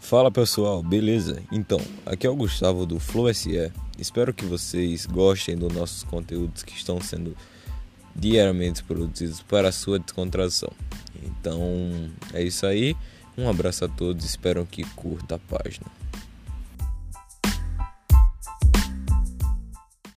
Fala pessoal, beleza? Então, aqui é o Gustavo do Flow SE. Espero que vocês gostem dos nossos conteúdos que estão sendo diariamente produzidos para a sua descontração. Então, é isso aí. Um abraço a todos, espero que curta a página.